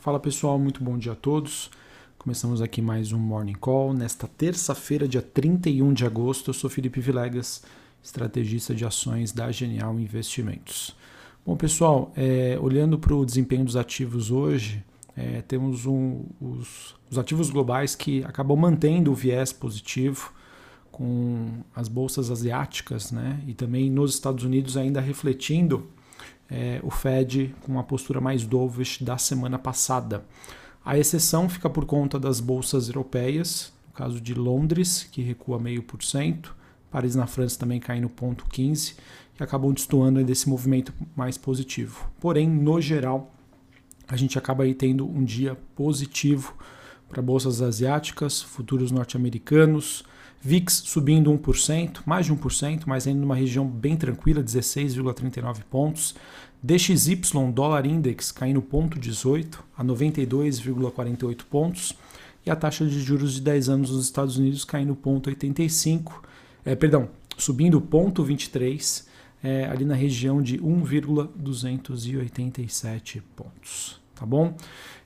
Fala pessoal, muito bom dia a todos. Começamos aqui mais um Morning Call nesta terça-feira, dia 31 de agosto. Eu sou Felipe Vilegas, estrategista de ações da Genial Investimentos. Bom, pessoal, é, olhando para o desempenho dos ativos hoje, é, temos um, os, os ativos globais que acabam mantendo o viés positivo com as bolsas asiáticas né, e também nos Estados Unidos ainda refletindo é, o Fed com uma postura mais dovish da semana passada. A exceção fica por conta das bolsas europeias, no caso de Londres, que recua meio por cento, Paris na França também caindo 0,15, que acabam destoando desse movimento mais positivo. Porém, no geral, a gente acaba aí tendo um dia positivo para bolsas asiáticas, futuros norte-americanos, VIX subindo 1%, mais de 1%, mas ainda numa região bem tranquila, 16,39 pontos. DXY, dólar index, caindo 0,18 a 92,48 pontos. E a taxa de juros de 10 anos nos Estados Unidos caindo 0,85, é, perdão, subindo 0,23, é, ali na região de 1,287 pontos. Tá bom?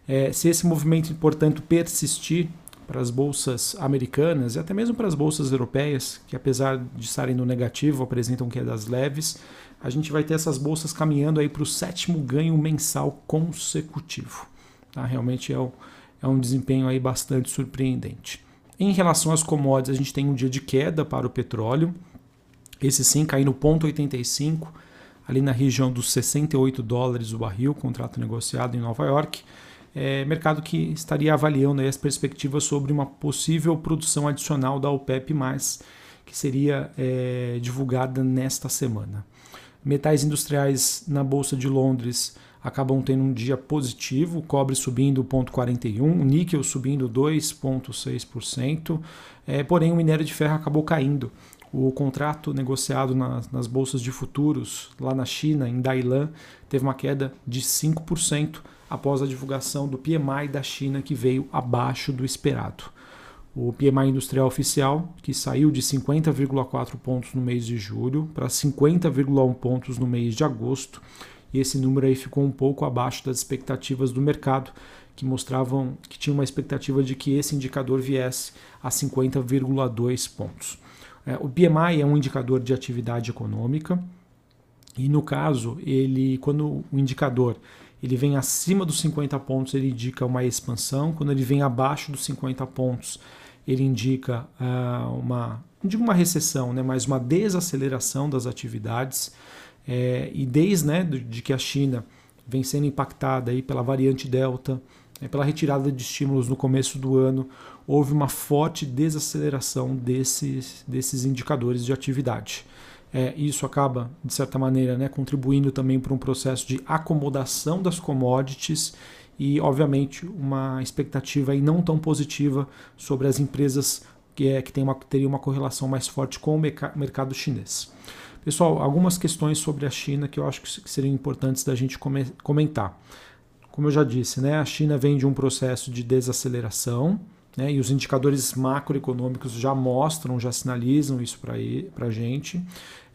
É, se esse movimento, portanto, persistir, para as bolsas americanas e até mesmo para as bolsas europeias, que apesar de estarem no negativo, apresentam quedas leves, a gente vai ter essas bolsas caminhando aí para o sétimo ganho mensal consecutivo. Tá? Realmente é, o, é um desempenho aí bastante surpreendente. Em relação às commodities, a gente tem um dia de queda para o petróleo, esse sim caindo 0,85, ali na região dos 68 dólares o barril, contrato negociado em Nova York é, mercado que estaria avaliando as perspectivas sobre uma possível produção adicional da OPEP+, que seria é, divulgada nesta semana. Metais industriais na Bolsa de Londres acabam tendo um dia positivo, cobre subindo 0,41, o níquel subindo 2,6%, é, porém o minério de ferro acabou caindo. O contrato negociado nas, nas bolsas de futuros lá na China, em Dailan, teve uma queda de 5%, após a divulgação do PMI da China, que veio abaixo do esperado. O PMI industrial oficial, que saiu de 50,4 pontos no mês de julho para 50,1 pontos no mês de agosto, e esse número aí ficou um pouco abaixo das expectativas do mercado, que mostravam que tinha uma expectativa de que esse indicador viesse a 50,2 pontos. É, o PMI é um indicador de atividade econômica e no caso ele, quando o indicador ele vem acima dos 50 pontos, ele indica uma expansão. Quando ele vem abaixo dos 50 pontos, ele indica uh, uma, não digo uma recessão, né, mas uma desaceleração das atividades. É, e desde né, de que a China vem sendo impactada aí pela variante Delta, pela retirada de estímulos no começo do ano, houve uma forte desaceleração desses, desses indicadores de atividade. É, isso acaba, de certa maneira, né, contribuindo também para um processo de acomodação das commodities e, obviamente, uma expectativa não tão positiva sobre as empresas que, é, que tem uma, teriam uma correlação mais forte com o mercado chinês. Pessoal, algumas questões sobre a China que eu acho que seriam importantes da gente comentar. Como eu já disse, né, a China vem de um processo de desaceleração, né, e os indicadores macroeconômicos já mostram, já sinalizam isso para a gente.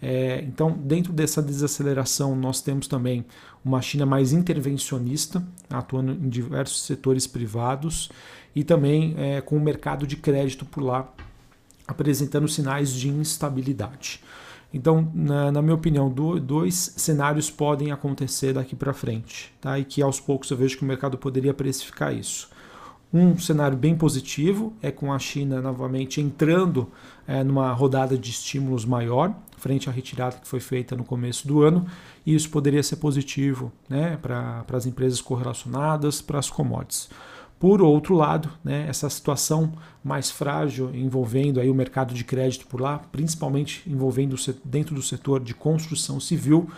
É, então, dentro dessa desaceleração, nós temos também uma China mais intervencionista, atuando em diversos setores privados, e também é, com o mercado de crédito por lá apresentando sinais de instabilidade. Então, na, na minha opinião, do, dois cenários podem acontecer daqui para frente, tá? e que aos poucos eu vejo que o mercado poderia precificar isso. Um cenário bem positivo é com a China novamente entrando é, numa rodada de estímulos maior, frente à retirada que foi feita no começo do ano, e isso poderia ser positivo né, para as empresas correlacionadas, para as commodities. Por outro lado, né, essa situação mais frágil envolvendo aí o mercado de crédito por lá, principalmente envolvendo dentro do setor de construção civil,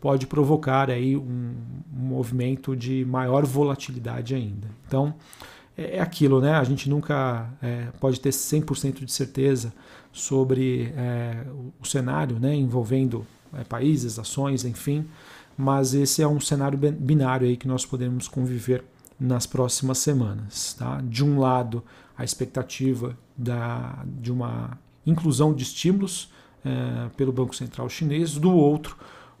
pode provocar aí um, movimento de maior volatilidade ainda. Então, é, é aquilo, né? A gente nunca é, pode ter 100% de certeza sobre é, o cenário, né? Envolvendo é, países, ações, enfim. Mas esse é um cenário binário aí que nós podemos conviver nas próximas semanas. Tá? De um lado, a expectativa da, de uma inclusão de estímulos é, pelo Banco Central Chinês, do outro,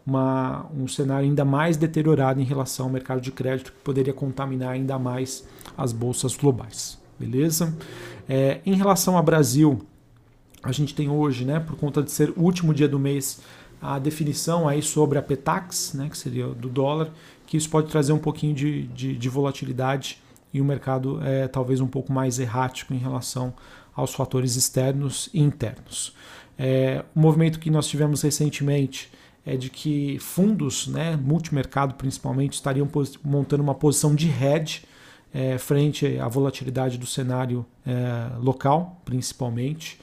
uma, um cenário ainda mais deteriorado em relação ao mercado de crédito, que poderia contaminar ainda mais as bolsas globais. Beleza? É, em relação ao Brasil, a gente tem hoje, né, por conta de ser o último dia do mês, a definição aí sobre a PETAX, né, que seria do dólar, que isso pode trazer um pouquinho de, de, de volatilidade e o mercado é talvez um pouco mais errático em relação aos fatores externos e internos. É, o movimento que nós tivemos recentemente é de que fundos, né, multimercado principalmente, estariam montando uma posição de hedge é, frente à volatilidade do cenário é, local, principalmente.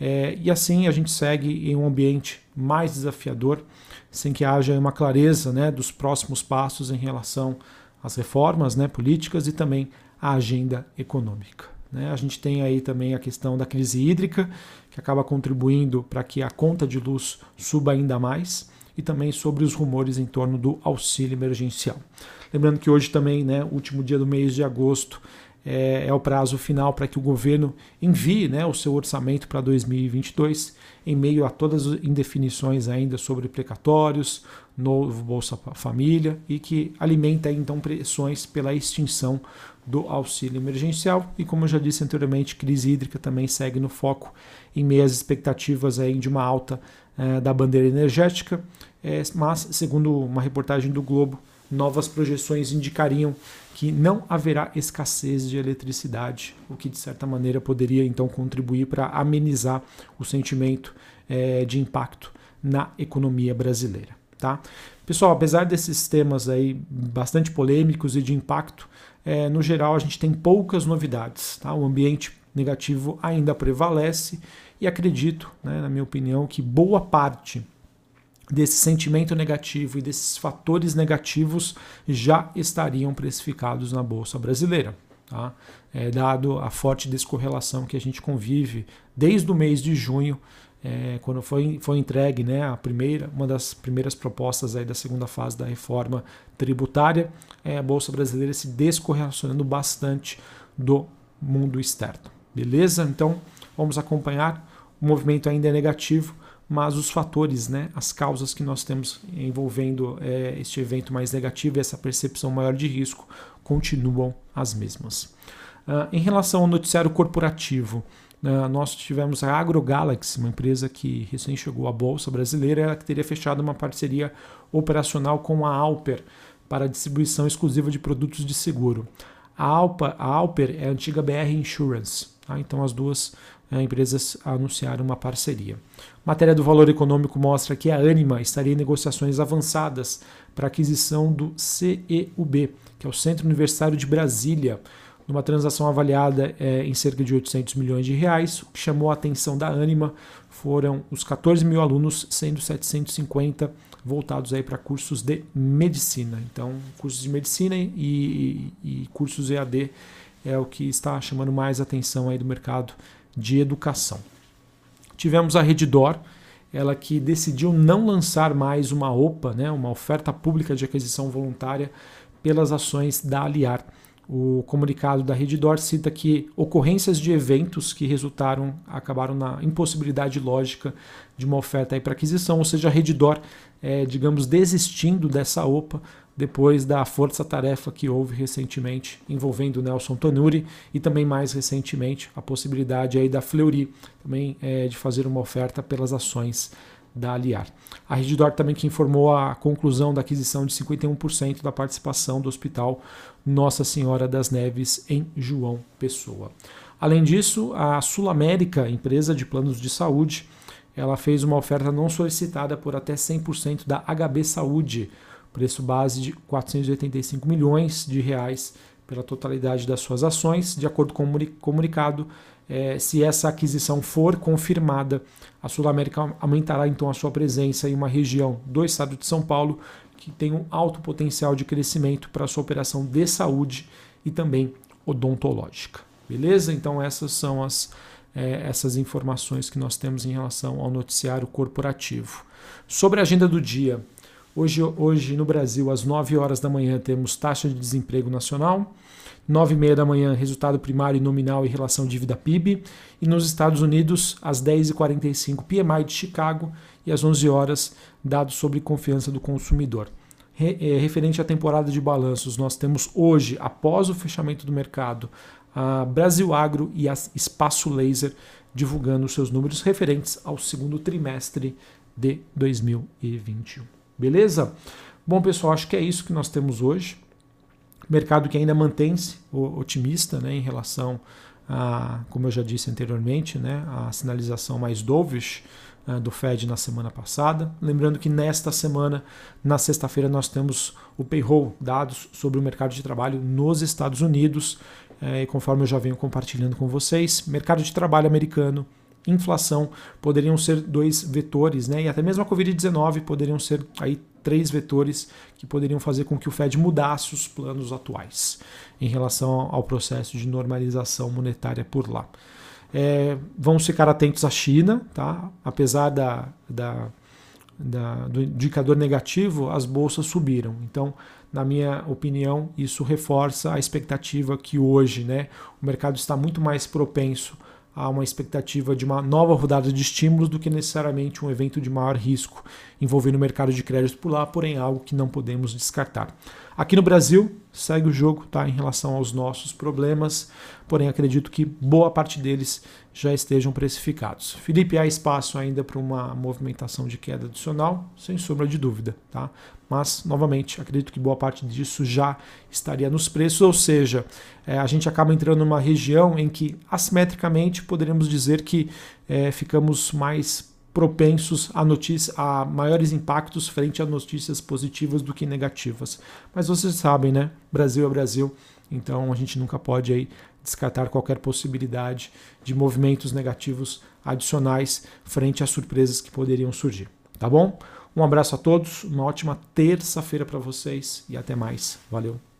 É, e assim a gente segue em um ambiente mais desafiador, sem que haja uma clareza né, dos próximos passos em relação às reformas né, políticas e também à agenda econômica. Né? A gente tem aí também a questão da crise hídrica, que acaba contribuindo para que a conta de luz suba ainda mais, e também sobre os rumores em torno do auxílio emergencial. Lembrando que hoje também, né, último dia do mês de agosto, é, é o prazo final para que o governo envie né, o seu orçamento para 2022, em meio a todas as indefinições ainda sobre precatórios, novo Bolsa Família e que alimenta então pressões pela extinção do auxílio emergencial. E como eu já disse anteriormente, crise hídrica também segue no foco em meio às expectativas aí de uma alta eh, da bandeira energética, eh, mas segundo uma reportagem do Globo, novas projeções indicariam que não haverá escassez de eletricidade, o que de certa maneira poderia então contribuir para amenizar o sentimento é, de impacto na economia brasileira. Tá? Pessoal, apesar desses temas aí bastante polêmicos e de impacto, é, no geral a gente tem poucas novidades. Tá? O ambiente negativo ainda prevalece e acredito, né, na minha opinião, que boa parte desse sentimento negativo e desses fatores negativos já estariam precificados na Bolsa Brasileira. Tá? É, dado a forte descorrelação que a gente convive desde o mês de junho, é, quando foi, foi entregue né, a primeira, uma das primeiras propostas aí da segunda fase da reforma tributária, é, a Bolsa Brasileira se descorrelacionando bastante do mundo externo. Beleza? Então vamos acompanhar. O movimento ainda é negativo, mas os fatores, né, as causas que nós temos envolvendo é, este evento mais negativo e essa percepção maior de risco continuam as mesmas. Uh, em relação ao noticiário corporativo, uh, nós tivemos a AgroGalaxy, uma empresa que recém chegou à Bolsa Brasileira, ela que teria fechado uma parceria operacional com a Alper para distribuição exclusiva de produtos de seguro. A, Alpa, a Alper é a antiga BR Insurance, tá? então as duas uh, empresas anunciaram uma parceria. Matéria do Valor Econômico mostra que a Anima estaria em negociações avançadas para aquisição do CEUB, que é o Centro Universitário de Brasília, numa transação avaliada é, em cerca de 800 milhões de reais. O que chamou a atenção da Anima foram os 14 mil alunos, sendo 750 voltados aí para cursos de medicina. Então, cursos de medicina e, e, e cursos EAD é o que está chamando mais atenção aí do mercado de educação. Tivemos a Redditor, ela que decidiu não lançar mais uma OPA, né, uma oferta pública de aquisição voluntária pelas ações da Aliar. O comunicado da Redditor cita que ocorrências de eventos que resultaram, acabaram na impossibilidade lógica de uma oferta para aquisição, ou seja, a Redditor, é, digamos, desistindo dessa OPA depois da força-tarefa que houve recentemente envolvendo Nelson Tonuri e também mais recentemente a possibilidade aí da Fleury também é, de fazer uma oferta pelas ações da Aliar. A Redditor também que informou a conclusão da aquisição de 51% da participação do Hospital Nossa Senhora das Neves em João Pessoa. Além disso, a Sul América, empresa de planos de saúde, ela fez uma oferta não solicitada por até 100% da HB Saúde, preço base de 485 milhões de reais pela totalidade das suas ações. De acordo com o comunicado, é, se essa aquisição for confirmada, a Sul América aumentará então a sua presença em uma região do estado de São Paulo que tem um alto potencial de crescimento para sua operação de saúde e também odontológica. Beleza? Então essas são as é, essas informações que nós temos em relação ao noticiário corporativo. Sobre a agenda do dia, Hoje, hoje no Brasil, às 9 horas da manhã, temos taxa de desemprego nacional. 9 e meia da manhã, resultado primário nominal em relação dívida PIB. E nos Estados Unidos, às 10h45, PMI de Chicago. E às 11 horas, dados sobre confiança do consumidor. É, referente à temporada de balanços, nós temos hoje, após o fechamento do mercado, a Brasil Agro e a Espaço Laser divulgando seus números referentes ao segundo trimestre de 2021. Beleza? Bom, pessoal, acho que é isso que nós temos hoje. Mercado que ainda mantém-se otimista né, em relação a, como eu já disse anteriormente, né, a sinalização mais dovish uh, do Fed na semana passada. Lembrando que nesta semana, na sexta-feira, nós temos o payroll, dados sobre o mercado de trabalho nos Estados Unidos. Uh, e conforme eu já venho compartilhando com vocês, mercado de trabalho americano inflação poderiam ser dois vetores, né? E até mesmo a Covid-19 poderiam ser aí três vetores que poderiam fazer com que o Fed mudasse os planos atuais em relação ao processo de normalização monetária por lá. É, vamos ficar atentos à China, tá? Apesar da, da, da, do indicador negativo, as bolsas subiram. Então, na minha opinião, isso reforça a expectativa que hoje, né, o mercado está muito mais propenso há uma expectativa de uma nova rodada de estímulos do que necessariamente um evento de maior risco envolvendo o mercado de crédito por lá, porém algo que não podemos descartar. Aqui no Brasil, segue o jogo tá, em relação aos nossos problemas, porém acredito que boa parte deles já estejam precificados. Felipe, há espaço ainda para uma movimentação de queda adicional, sem sombra de dúvida. Tá? Mas, novamente, acredito que boa parte disso já estaria nos preços, ou seja, é, a gente acaba entrando numa região em que, assimetricamente, poderíamos dizer que é, ficamos mais propensos a, notícia, a maiores impactos frente a notícias positivas do que negativas. Mas vocês sabem, né? Brasil é Brasil, então a gente nunca pode aí descartar qualquer possibilidade de movimentos negativos adicionais frente às surpresas que poderiam surgir. Tá bom? Um abraço a todos, uma ótima terça-feira para vocês e até mais. Valeu!